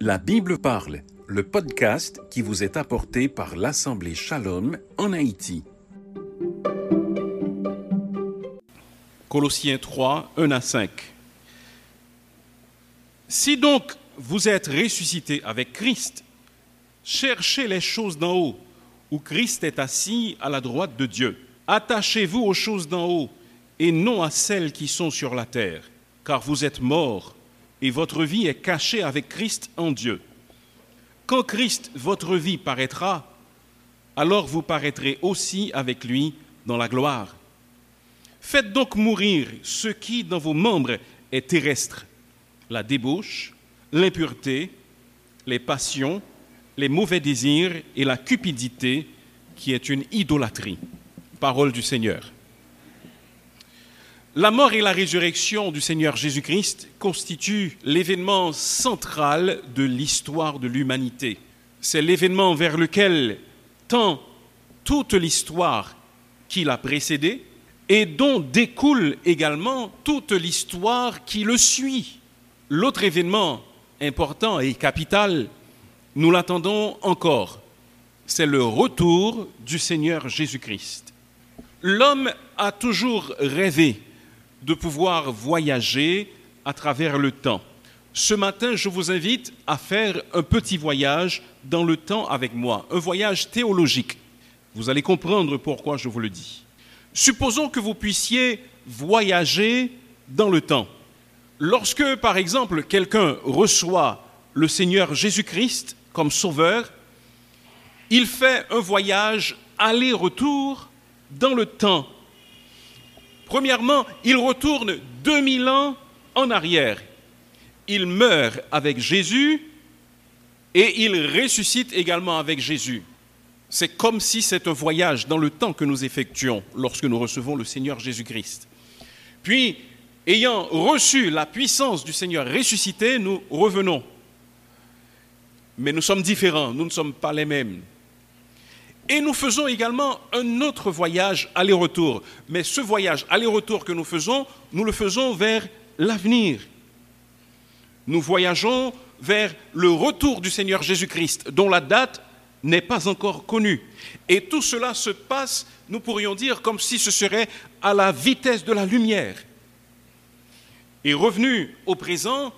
La Bible parle, le podcast qui vous est apporté par l'Assemblée Shalom en Haïti. Colossiens 3, 1 à 5. Si donc vous êtes ressuscité avec Christ, cherchez les choses d'en haut, où Christ est assis à la droite de Dieu. Attachez-vous aux choses d'en haut et non à celles qui sont sur la terre, car vous êtes morts et votre vie est cachée avec Christ en Dieu. Quand Christ, votre vie, paraîtra, alors vous paraîtrez aussi avec lui dans la gloire. Faites donc mourir ce qui dans vos membres est terrestre, la débauche, l'impureté, les passions, les mauvais désirs et la cupidité, qui est une idolâtrie. Parole du Seigneur. La mort et la résurrection du Seigneur Jésus-Christ constituent l'événement central de l'histoire de l'humanité. C'est l'événement vers lequel tend toute l'histoire qui l'a précédé et dont découle également toute l'histoire qui le suit. L'autre événement important et capital, nous l'attendons encore, c'est le retour du Seigneur Jésus-Christ. L'homme a toujours rêvé de pouvoir voyager à travers le temps. Ce matin, je vous invite à faire un petit voyage dans le temps avec moi, un voyage théologique. Vous allez comprendre pourquoi je vous le dis. Supposons que vous puissiez voyager dans le temps. Lorsque, par exemple, quelqu'un reçoit le Seigneur Jésus-Christ comme sauveur, il fait un voyage aller-retour dans le temps. Premièrement, il retourne 2000 ans en arrière. Il meurt avec Jésus et il ressuscite également avec Jésus. C'est comme si c'est un voyage dans le temps que nous effectuons lorsque nous recevons le Seigneur Jésus-Christ. Puis, ayant reçu la puissance du Seigneur ressuscité, nous revenons. Mais nous sommes différents, nous ne sommes pas les mêmes. Et nous faisons également un autre voyage aller-retour. Mais ce voyage aller-retour que nous faisons, nous le faisons vers l'avenir. Nous voyageons vers le retour du Seigneur Jésus-Christ, dont la date n'est pas encore connue. Et tout cela se passe, nous pourrions dire, comme si ce serait à la vitesse de la lumière. Et revenu au présent,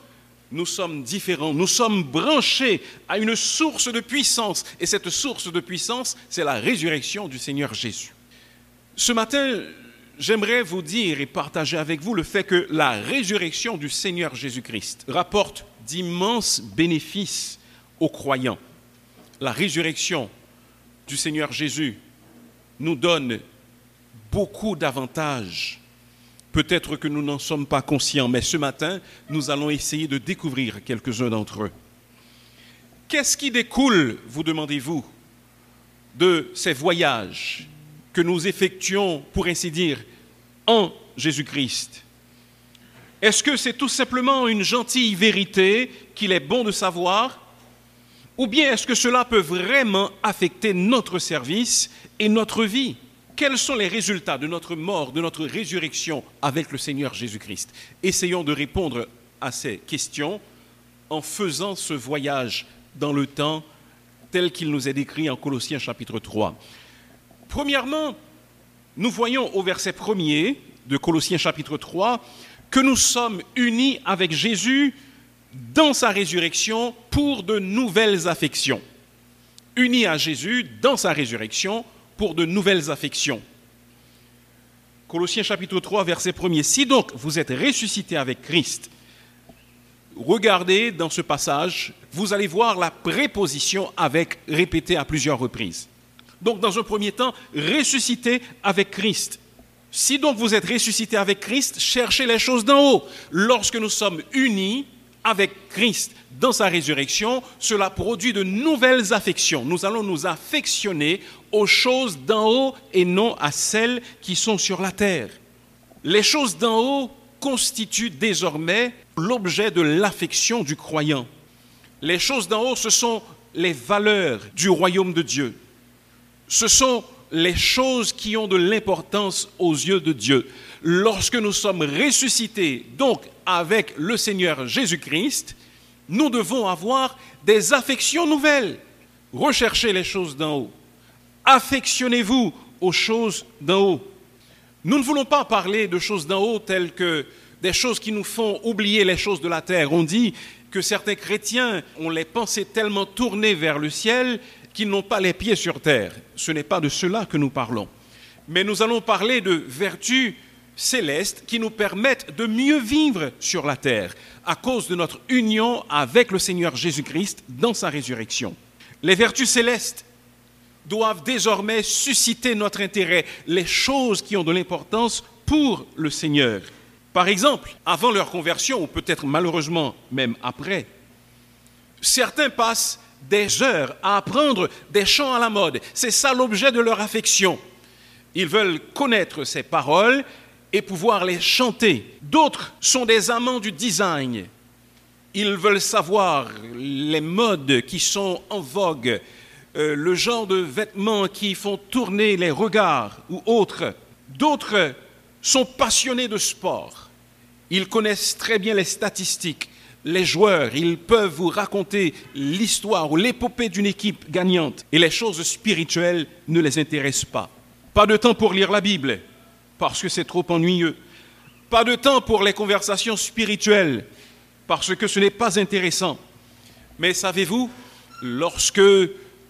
nous sommes différents, nous sommes branchés à une source de puissance. Et cette source de puissance, c'est la résurrection du Seigneur Jésus. Ce matin, j'aimerais vous dire et partager avec vous le fait que la résurrection du Seigneur Jésus-Christ rapporte d'immenses bénéfices aux croyants. La résurrection du Seigneur Jésus nous donne beaucoup d'avantages Peut-être que nous n'en sommes pas conscients, mais ce matin, nous allons essayer de découvrir quelques-uns d'entre eux. Qu'est-ce qui découle, vous demandez-vous, de ces voyages que nous effectuons, pour ainsi dire, en Jésus-Christ? Est-ce que c'est tout simplement une gentille vérité qu'il est bon de savoir Ou bien est-ce que cela peut vraiment affecter notre service et notre vie? Quels sont les résultats de notre mort, de notre résurrection avec le Seigneur Jésus-Christ? Essayons de répondre à ces questions en faisant ce voyage dans le temps tel qu'il nous est décrit en Colossiens chapitre 3. Premièrement, nous voyons au verset 1er de Colossiens chapitre 3 que nous sommes unis avec Jésus dans sa résurrection pour de nouvelles affections. Unis à Jésus dans sa résurrection pour de nouvelles affections. Colossiens chapitre 3, verset 1er. Si donc vous êtes ressuscité avec Christ, regardez dans ce passage, vous allez voir la préposition avec répétée à plusieurs reprises. Donc dans un premier temps, ressuscité avec Christ. Si donc vous êtes ressuscité avec Christ, cherchez les choses d'en haut. Lorsque nous sommes unis avec Christ dans sa résurrection, cela produit de nouvelles affections. Nous allons nous affectionner aux choses d'en haut et non à celles qui sont sur la terre. Les choses d'en haut constituent désormais l'objet de l'affection du croyant. Les choses d'en haut, ce sont les valeurs du royaume de Dieu. Ce sont les choses qui ont de l'importance aux yeux de Dieu. Lorsque nous sommes ressuscités, donc avec le Seigneur Jésus-Christ, nous devons avoir des affections nouvelles. Recherchez les choses d'en haut. Affectionnez-vous aux choses d'en haut. Nous ne voulons pas parler de choses d'en haut telles que des choses qui nous font oublier les choses de la terre. On dit que certains chrétiens ont les pensées tellement tournées vers le ciel qu'ils n'ont pas les pieds sur terre. Ce n'est pas de cela que nous parlons. Mais nous allons parler de vertus célestes qui nous permettent de mieux vivre sur la terre à cause de notre union avec le Seigneur Jésus-Christ dans sa résurrection. Les vertus célestes doivent désormais susciter notre intérêt, les choses qui ont de l'importance pour le Seigneur. Par exemple, avant leur conversion, ou peut-être malheureusement même après, certains passent des heures à apprendre des chants à la mode. C'est ça l'objet de leur affection. Ils veulent connaître ces paroles et pouvoir les chanter. D'autres sont des amants du design. Ils veulent savoir les modes qui sont en vogue, euh, le genre de vêtements qui font tourner les regards ou autres. D'autres sont passionnés de sport. Ils connaissent très bien les statistiques, les joueurs. Ils peuvent vous raconter l'histoire ou l'épopée d'une équipe gagnante. Et les choses spirituelles ne les intéressent pas. Pas de temps pour lire la Bible, parce que c'est trop ennuyeux. Pas de temps pour les conversations spirituelles, parce que ce n'est pas intéressant. Mais savez-vous, lorsque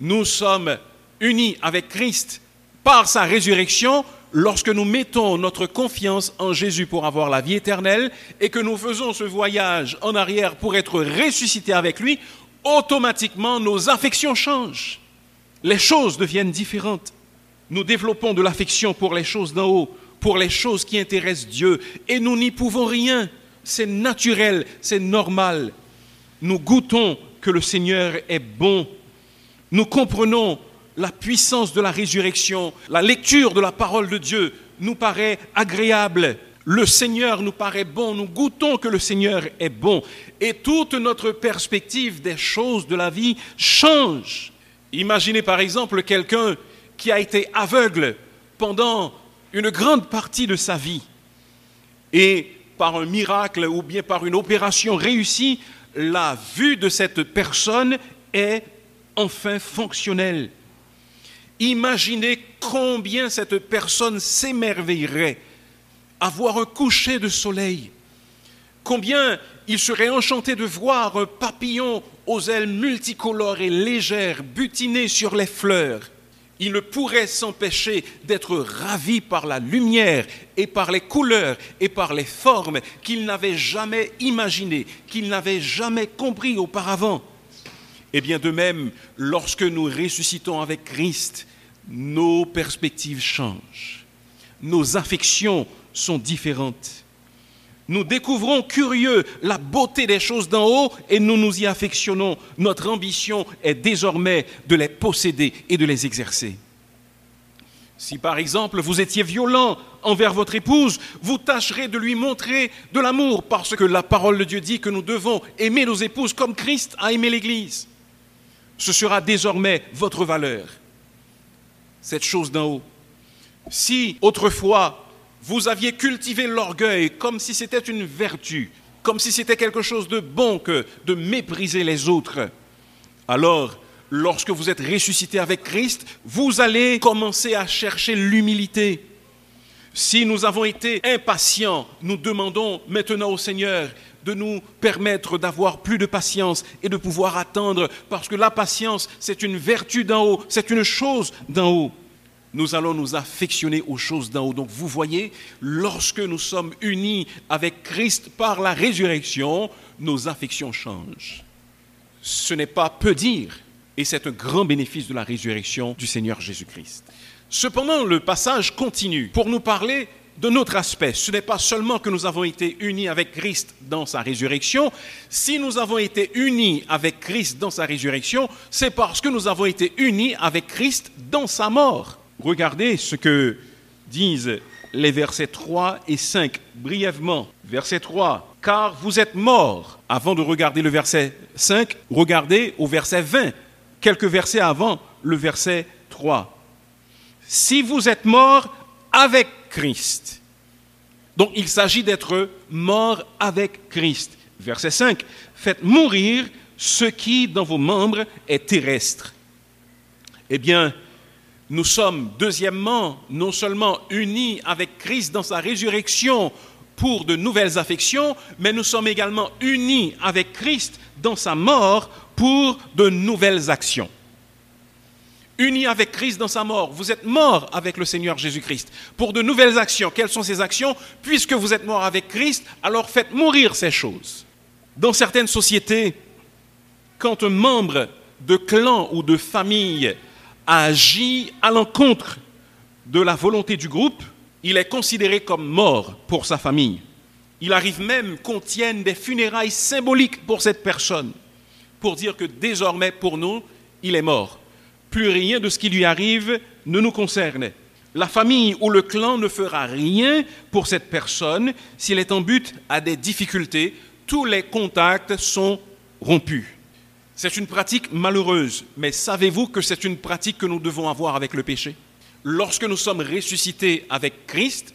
nous sommes unis avec Christ par sa résurrection, lorsque nous mettons notre confiance en Jésus pour avoir la vie éternelle et que nous faisons ce voyage en arrière pour être ressuscités avec lui, automatiquement nos affections changent. Les choses deviennent différentes. Nous développons de l'affection pour les choses d'en haut, pour les choses qui intéressent Dieu, et nous n'y pouvons rien. C'est naturel, c'est normal. Nous goûtons que le Seigneur est bon nous comprenons la puissance de la résurrection, la lecture de la parole de Dieu nous paraît agréable. Le Seigneur nous paraît bon, nous goûtons que le Seigneur est bon. Et toute notre perspective des choses de la vie change. Imaginez par exemple quelqu'un qui a été aveugle pendant une grande partie de sa vie. Et par un miracle ou bien par une opération réussie, la vue de cette personne est enfin fonctionnel. Imaginez combien cette personne s'émerveillerait à voir un coucher de soleil. Combien il serait enchanté de voir un papillon aux ailes multicolores et légères butiner sur les fleurs. Il ne pourrait s'empêcher d'être ravi par la lumière et par les couleurs et par les formes qu'il n'avait jamais imaginées, qu'il n'avait jamais compris auparavant. Eh bien de même, lorsque nous ressuscitons avec Christ, nos perspectives changent, nos affections sont différentes. Nous découvrons curieux la beauté des choses d'en haut et nous nous y affectionnons. Notre ambition est désormais de les posséder et de les exercer. Si par exemple vous étiez violent envers votre épouse, vous tâcherez de lui montrer de l'amour parce que la parole de Dieu dit que nous devons aimer nos épouses comme Christ a aimé l'Église ce sera désormais votre valeur. Cette chose d'en haut. Si autrefois vous aviez cultivé l'orgueil comme si c'était une vertu, comme si c'était quelque chose de bon que de mépriser les autres, alors lorsque vous êtes ressuscité avec Christ, vous allez commencer à chercher l'humilité. Si nous avons été impatients, nous demandons maintenant au Seigneur de nous permettre d'avoir plus de patience et de pouvoir attendre, parce que la patience, c'est une vertu d'en haut, c'est une chose d'en haut. Nous allons nous affectionner aux choses d'en haut. Donc vous voyez, lorsque nous sommes unis avec Christ par la résurrection, nos affections changent. Ce n'est pas peu dire, et c'est un grand bénéfice de la résurrection du Seigneur Jésus-Christ. Cependant, le passage continue pour nous parler de notre aspect. Ce n'est pas seulement que nous avons été unis avec Christ dans sa résurrection. Si nous avons été unis avec Christ dans sa résurrection, c'est parce que nous avons été unis avec Christ dans sa mort. Regardez ce que disent les versets 3 et 5 brièvement. Verset 3, car vous êtes morts. Avant de regarder le verset 5, regardez au verset 20, quelques versets avant le verset 3. Si vous êtes morts avec Donc il s'agit d'être mort avec Christ. Verset 5. Faites mourir ce qui dans vos membres est terrestre. Eh bien, nous sommes deuxièmement non seulement unis avec Christ dans sa résurrection pour de nouvelles affections, mais nous sommes également unis avec Christ dans sa mort pour de nouvelles actions. Unis avec Christ dans sa mort, vous êtes mort avec le Seigneur Jésus-Christ pour de nouvelles actions. Quelles sont ces actions Puisque vous êtes mort avec Christ, alors faites mourir ces choses. Dans certaines sociétés, quand un membre de clan ou de famille agit à l'encontre de la volonté du groupe, il est considéré comme mort pour sa famille. Il arrive même qu'on tienne des funérailles symboliques pour cette personne, pour dire que désormais pour nous, il est mort. Plus rien de ce qui lui arrive ne nous concerne. La famille ou le clan ne fera rien pour cette personne s'il est en but à des difficultés. Tous les contacts sont rompus. C'est une pratique malheureuse, mais savez-vous que c'est une pratique que nous devons avoir avec le péché? Lorsque nous sommes ressuscités avec Christ,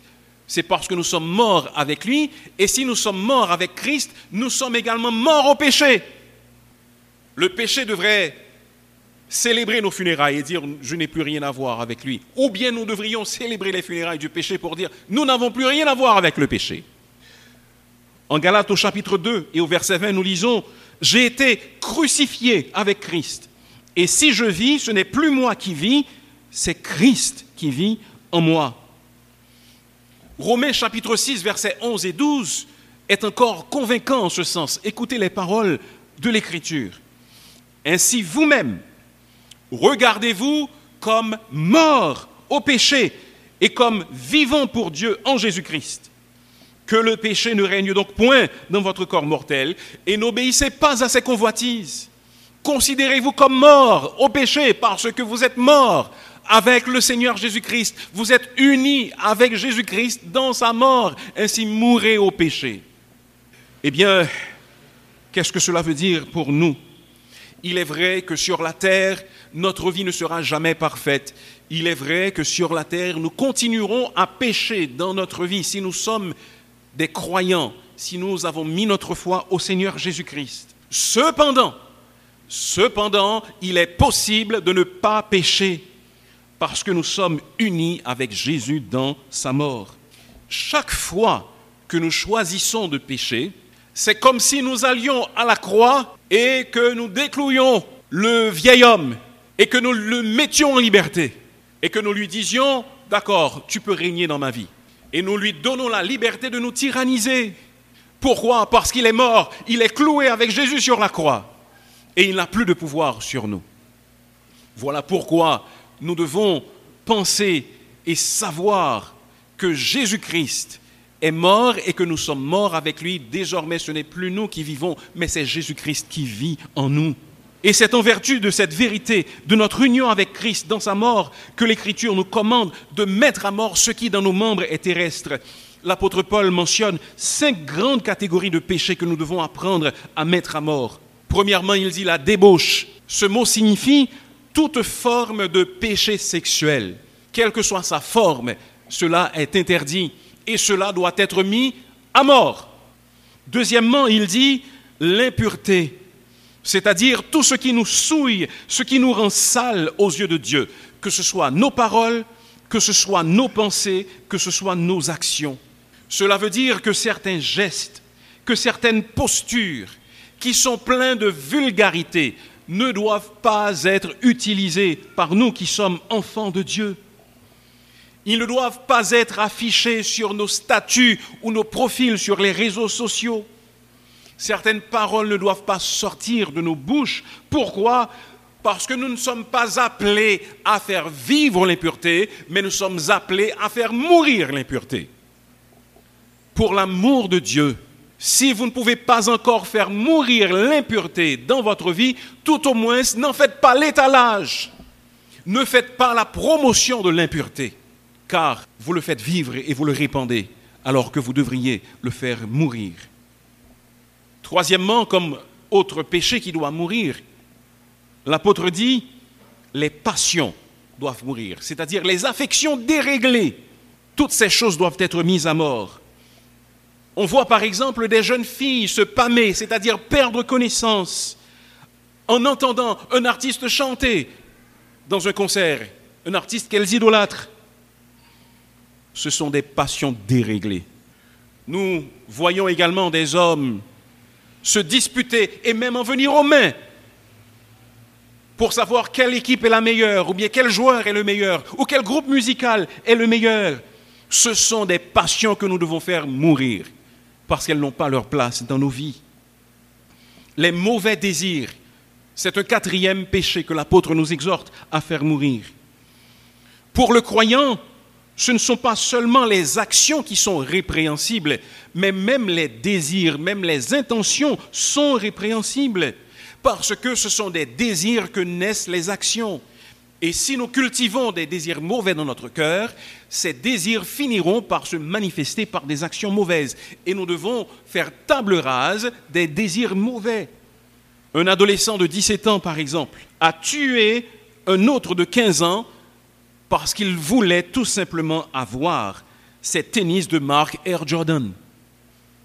c'est parce que nous sommes morts avec lui. Et si nous sommes morts avec Christ, nous sommes également morts au péché. Le péché devrait célébrer nos funérailles et dire je n'ai plus rien à voir avec lui. Ou bien nous devrions célébrer les funérailles du péché pour dire nous n'avons plus rien à voir avec le péché. En Galates au chapitre 2 et au verset 20, nous lisons J'ai été crucifié avec Christ. Et si je vis, ce n'est plus moi qui vis, c'est Christ qui vit en moi. Romains chapitre 6, versets 11 et 12 est encore convaincant en ce sens. Écoutez les paroles de l'Écriture. Ainsi vous-même, regardez-vous comme morts au péché et comme vivants pour Dieu en Jésus-Christ. Que le péché ne règne donc point dans votre corps mortel et n'obéissez pas à ses convoitises. Considérez-vous comme morts au péché parce que vous êtes morts avec le Seigneur Jésus-Christ. Vous êtes unis avec Jésus-Christ dans sa mort. Ainsi mourrez au péché. Eh bien, qu'est-ce que cela veut dire pour nous? Il est vrai que sur la terre, notre vie ne sera jamais parfaite. Il est vrai que sur la terre, nous continuerons à pécher dans notre vie si nous sommes des croyants, si nous avons mis notre foi au Seigneur Jésus-Christ. Cependant, cependant, il est possible de ne pas pécher parce que nous sommes unis avec Jésus dans sa mort. Chaque fois que nous choisissons de pécher, c'est comme si nous allions à la croix et que nous déclouions le vieil homme et que nous le mettions en liberté et que nous lui disions, d'accord, tu peux régner dans ma vie. Et nous lui donnons la liberté de nous tyranniser. Pourquoi? Parce qu'il est mort, il est cloué avec Jésus sur la croix et il n'a plus de pouvoir sur nous. Voilà pourquoi nous devons penser et savoir que Jésus-Christ est mort et que nous sommes morts avec lui. Désormais, ce n'est plus nous qui vivons, mais c'est Jésus-Christ qui vit en nous. Et c'est en vertu de cette vérité, de notre union avec Christ dans sa mort, que l'Écriture nous commande de mettre à mort ce qui dans nos membres est terrestre. L'apôtre Paul mentionne cinq grandes catégories de péchés que nous devons apprendre à mettre à mort. Premièrement, il dit la débauche. Ce mot signifie toute forme de péché sexuel, quelle que soit sa forme, cela est interdit et cela doit être mis à mort. Deuxièmement, il dit l'impureté, c'est-à-dire tout ce qui nous souille, ce qui nous rend sale aux yeux de Dieu, que ce soit nos paroles, que ce soit nos pensées, que ce soit nos actions. Cela veut dire que certains gestes, que certaines postures qui sont pleins de vulgarité, ne doivent pas être utilisés par nous qui sommes enfants de Dieu. Ils ne doivent pas être affichés sur nos statuts ou nos profils sur les réseaux sociaux. Certaines paroles ne doivent pas sortir de nos bouches. Pourquoi? Parce que nous ne sommes pas appelés à faire vivre l'impureté, mais nous sommes appelés à faire mourir l'impureté. Pour l'amour de Dieu, si vous ne pouvez pas encore faire mourir l'impureté dans votre vie, tout au moins n'en faites pas l'étalage. Ne faites pas la promotion de l'impureté, car vous le faites vivre et vous le répandez, alors que vous devriez le faire mourir. Troisièmement, comme autre péché qui doit mourir, l'apôtre dit, les passions doivent mourir, c'est-à-dire les affections déréglées. Toutes ces choses doivent être mises à mort. On voit par exemple des jeunes filles se pâmer, c'est-à-dire perdre connaissance, en entendant un artiste chanter dans un concert, un artiste qu'elles idolâtrent. Ce sont des passions déréglées. Nous voyons également des hommes se disputer et même en venir aux mains pour savoir quelle équipe est la meilleure, ou bien quel joueur est le meilleur, ou quel groupe musical est le meilleur. Ce sont des passions que nous devons faire mourir parce qu'elles n'ont pas leur place dans nos vies. Les mauvais désirs, c'est un quatrième péché que l'apôtre nous exhorte à faire mourir. Pour le croyant, ce ne sont pas seulement les actions qui sont répréhensibles, mais même les désirs, même les intentions sont répréhensibles, parce que ce sont des désirs que naissent les actions. Et si nous cultivons des désirs mauvais dans notre cœur, ces désirs finiront par se manifester par des actions mauvaises. Et nous devons faire table rase des désirs mauvais. Un adolescent de 17 ans, par exemple, a tué un autre de 15 ans parce qu'il voulait tout simplement avoir ces tennis de marque Air Jordan.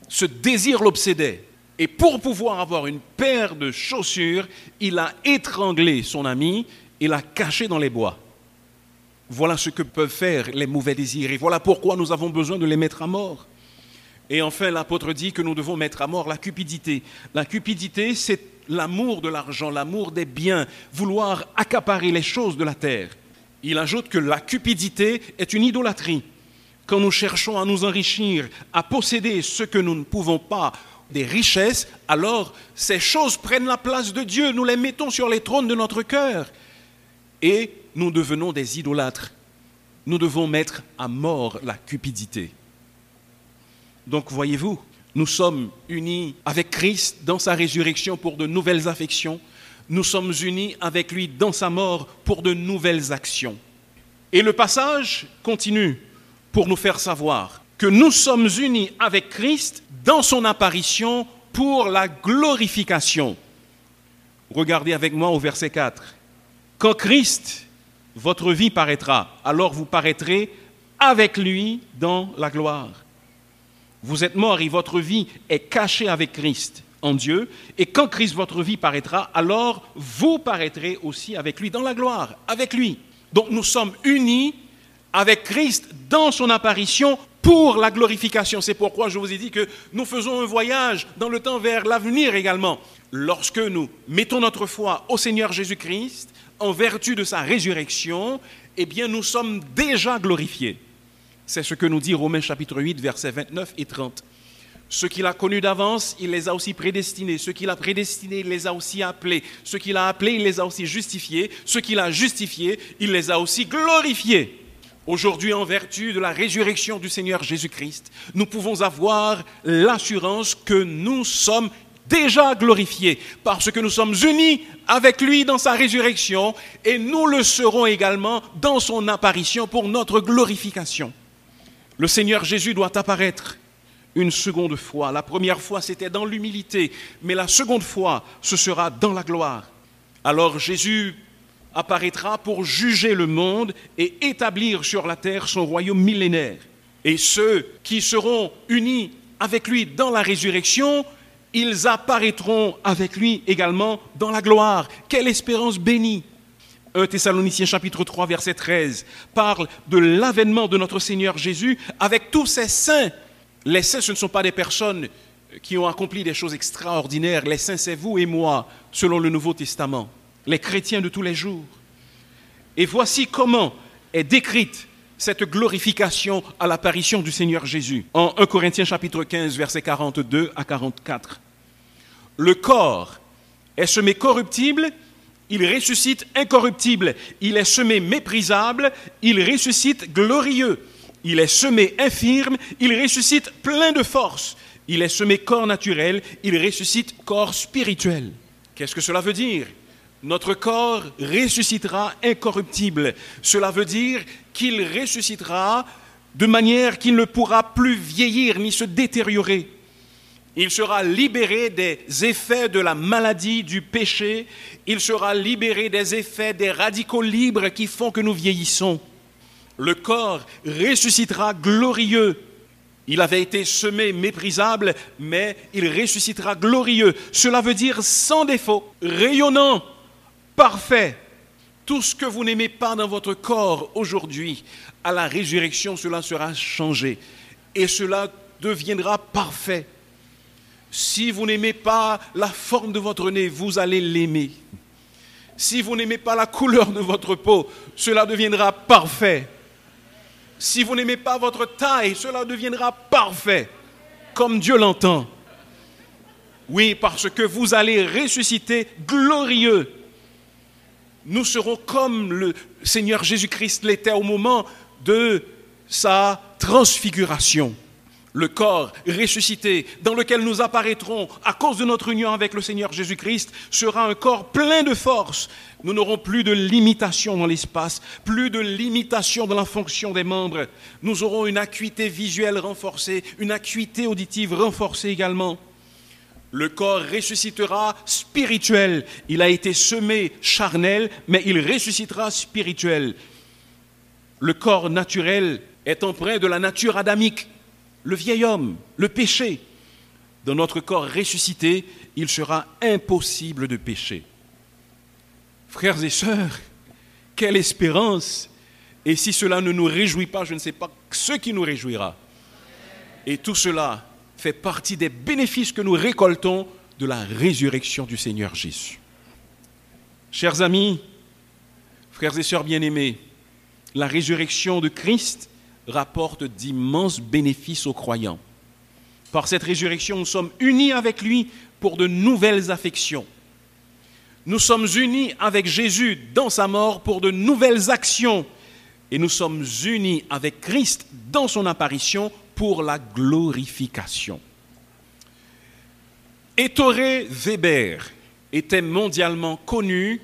Ce désir l'obsédait. Et pour pouvoir avoir une paire de chaussures, il a étranglé son ami et l'a caché dans les bois. Voilà ce que peuvent faire les mauvais désirs. Et voilà pourquoi nous avons besoin de les mettre à mort. Et enfin, l'apôtre dit que nous devons mettre à mort la cupidité. La cupidité, c'est l'amour de l'argent, l'amour des biens, vouloir accaparer les choses de la terre. Il ajoute que la cupidité est une idolâtrie. Quand nous cherchons à nous enrichir, à posséder ce que nous ne pouvons pas, des richesses, alors ces choses prennent la place de Dieu, nous les mettons sur les trônes de notre cœur et nous devenons des idolâtres. Nous devons mettre à mort la cupidité. Donc voyez-vous, nous sommes unis avec Christ dans sa résurrection pour de nouvelles affections. Nous sommes unis avec lui dans sa mort pour de nouvelles actions. Et le passage continue pour nous faire savoir que nous sommes unis avec Christ dans son apparition pour la glorification. Regardez avec moi au verset 4. Quand Christ, votre vie paraîtra, alors vous paraîtrez avec lui dans la gloire. Vous êtes mort et votre vie est cachée avec Christ en Dieu. Et quand Christ, votre vie, paraîtra, alors vous paraîtrez aussi avec lui dans la gloire, avec lui. Donc nous sommes unis avec Christ dans son apparition pour la glorification. C'est pourquoi je vous ai dit que nous faisons un voyage dans le temps vers l'avenir également. Lorsque nous mettons notre foi au Seigneur Jésus-Christ, en vertu de sa résurrection, eh bien nous sommes déjà glorifiés. C'est ce que nous dit Romains chapitre 8, versets 29 et 30. Ceux qu'il a connus d'avance, il les a aussi prédestinés. Ceux qu'il a prédestinés, il les a aussi appelés. Ceux qu'il a appelés, il les a aussi justifiés. Ceux qu'il a justifiés, il les a aussi glorifiés. Aujourd'hui, en vertu de la résurrection du Seigneur Jésus-Christ, nous pouvons avoir l'assurance que nous sommes déjà glorifiés parce que nous sommes unis avec lui dans sa résurrection et nous le serons également dans son apparition pour notre glorification. Le Seigneur Jésus doit apparaître une seconde fois. La première fois, c'était dans l'humilité, mais la seconde fois, ce sera dans la gloire. Alors Jésus apparaîtra pour juger le monde et établir sur la terre son royaume millénaire. Et ceux qui seront unis avec lui dans la résurrection, ils apparaîtront avec lui également dans la gloire. Quelle espérance bénie 1 Thessaloniciens chapitre 3 verset 13 parle de l'avènement de notre Seigneur Jésus avec tous ses saints. Les saints, ce ne sont pas des personnes qui ont accompli des choses extraordinaires. Les saints, c'est vous et moi, selon le Nouveau Testament les chrétiens de tous les jours. Et voici comment est décrite cette glorification à l'apparition du Seigneur Jésus. En 1 Corinthiens chapitre 15, versets 42 à 44. Le corps est semé corruptible, il ressuscite incorruptible. Il est semé méprisable, il ressuscite glorieux. Il est semé infirme, il ressuscite plein de force. Il est semé corps naturel, il ressuscite corps spirituel. Qu'est-ce que cela veut dire? Notre corps ressuscitera incorruptible. Cela veut dire qu'il ressuscitera de manière qu'il ne pourra plus vieillir ni se détériorer. Il sera libéré des effets de la maladie, du péché. Il sera libéré des effets des radicaux libres qui font que nous vieillissons. Le corps ressuscitera glorieux. Il avait été semé méprisable, mais il ressuscitera glorieux. Cela veut dire sans défaut, rayonnant, parfait. Tout ce que vous n'aimez pas dans votre corps aujourd'hui, à la résurrection, cela sera changé. Et cela deviendra parfait. Si vous n'aimez pas la forme de votre nez, vous allez l'aimer. Si vous n'aimez pas la couleur de votre peau, cela deviendra parfait. Si vous n'aimez pas votre taille, cela deviendra parfait, comme Dieu l'entend. Oui, parce que vous allez ressusciter glorieux. Nous serons comme le Seigneur Jésus-Christ l'était au moment de sa transfiguration le corps ressuscité dans lequel nous apparaîtrons à cause de notre union avec le Seigneur Jésus-Christ sera un corps plein de force. Nous n'aurons plus de limitation dans l'espace, plus de limitation dans la fonction des membres. Nous aurons une acuité visuelle renforcée, une acuité auditive renforcée également. Le corps ressuscitera spirituel. Il a été semé charnel, mais il ressuscitera spirituel. Le corps naturel est empreint de la nature adamique le vieil homme, le péché. Dans notre corps ressuscité, il sera impossible de pécher. Frères et sœurs, quelle espérance Et si cela ne nous réjouit pas, je ne sais pas ce qui nous réjouira. Et tout cela fait partie des bénéfices que nous récoltons de la résurrection du Seigneur Jésus. Chers amis, frères et sœurs bien-aimés, la résurrection de Christ rapporte d'immenses bénéfices aux croyants. Par cette résurrection, nous sommes unis avec lui pour de nouvelles affections. Nous sommes unis avec Jésus dans sa mort pour de nouvelles actions. Et nous sommes unis avec Christ dans son apparition pour la glorification. Ettore Weber était mondialement connu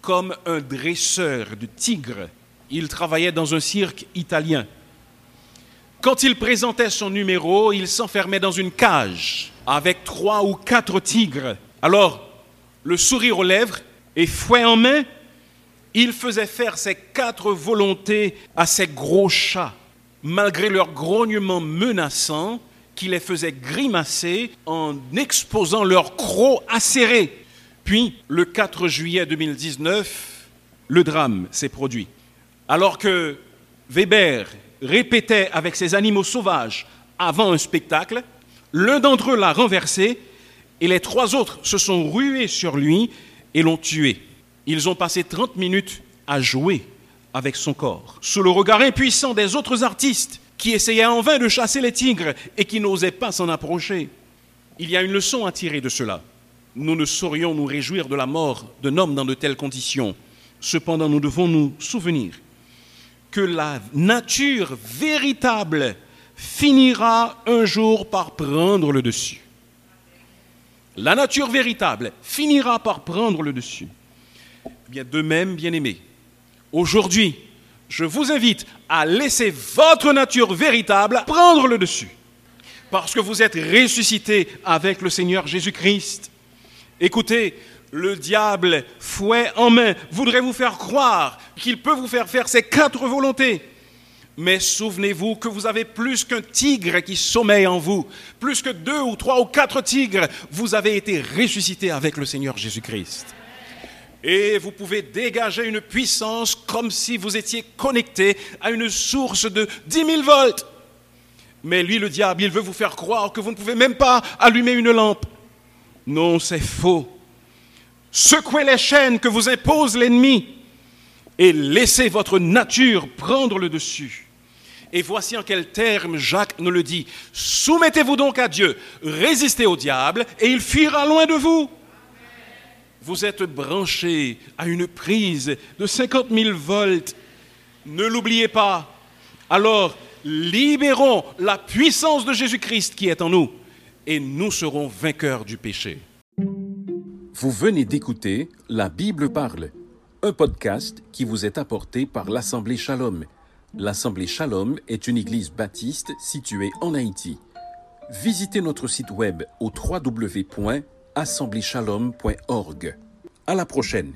comme un dresseur de tigres. Il travaillait dans un cirque italien. Quand il présentait son numéro, il s'enfermait dans une cage avec trois ou quatre tigres. Alors, le sourire aux lèvres et fouet en main, il faisait faire ses quatre volontés à ces gros chats, malgré leur grognement menaçant qui les faisait grimacer en exposant leurs crocs acérés. Puis, le 4 juillet 2019, le drame s'est produit. Alors que Weber répétait avec ces animaux sauvages avant un spectacle, l'un d'entre eux l'a renversé et les trois autres se sont rués sur lui et l'ont tué. Ils ont passé 30 minutes à jouer avec son corps, sous le regard impuissant des autres artistes qui essayaient en vain de chasser les tigres et qui n'osaient pas s'en approcher. Il y a une leçon à tirer de cela. Nous ne saurions nous réjouir de la mort d'un homme dans de telles conditions. Cependant, nous devons nous souvenir que la nature véritable finira un jour par prendre le dessus. La nature véritable finira par prendre le dessus. Eh bien, de même, bien-aimés, aujourd'hui, je vous invite à laisser votre nature véritable prendre le dessus. Parce que vous êtes ressuscité avec le Seigneur Jésus-Christ. Écoutez, le diable, fouet en main, voudrait vous faire croire qu'il peut vous faire faire ses quatre volontés? Mais souvenez-vous que vous avez plus qu'un tigre qui sommeille en vous, plus que deux ou trois ou quatre tigres, vous avez été ressuscité avec le Seigneur Jésus-Christ. Et vous pouvez dégager une puissance comme si vous étiez connecté à une source de 10 000 volts. Mais lui, le diable, il veut vous faire croire que vous ne pouvez même pas allumer une lampe. Non, c'est faux secouez les chaînes que vous impose l'ennemi et laissez votre nature prendre le dessus. Et voici en quels termes Jacques nous le dit. Soumettez-vous donc à Dieu, résistez au diable et il fuira loin de vous. Vous êtes branché à une prise de 50 000 volts. Ne l'oubliez pas. Alors, libérons la puissance de Jésus-Christ qui est en nous et nous serons vainqueurs du péché. Vous venez d'écouter La Bible parle, un podcast qui vous est apporté par l'Assemblée Shalom. L'Assemblée Shalom est une église baptiste située en Haïti. Visitez notre site web au www.assembléeshalom.org. À la prochaine.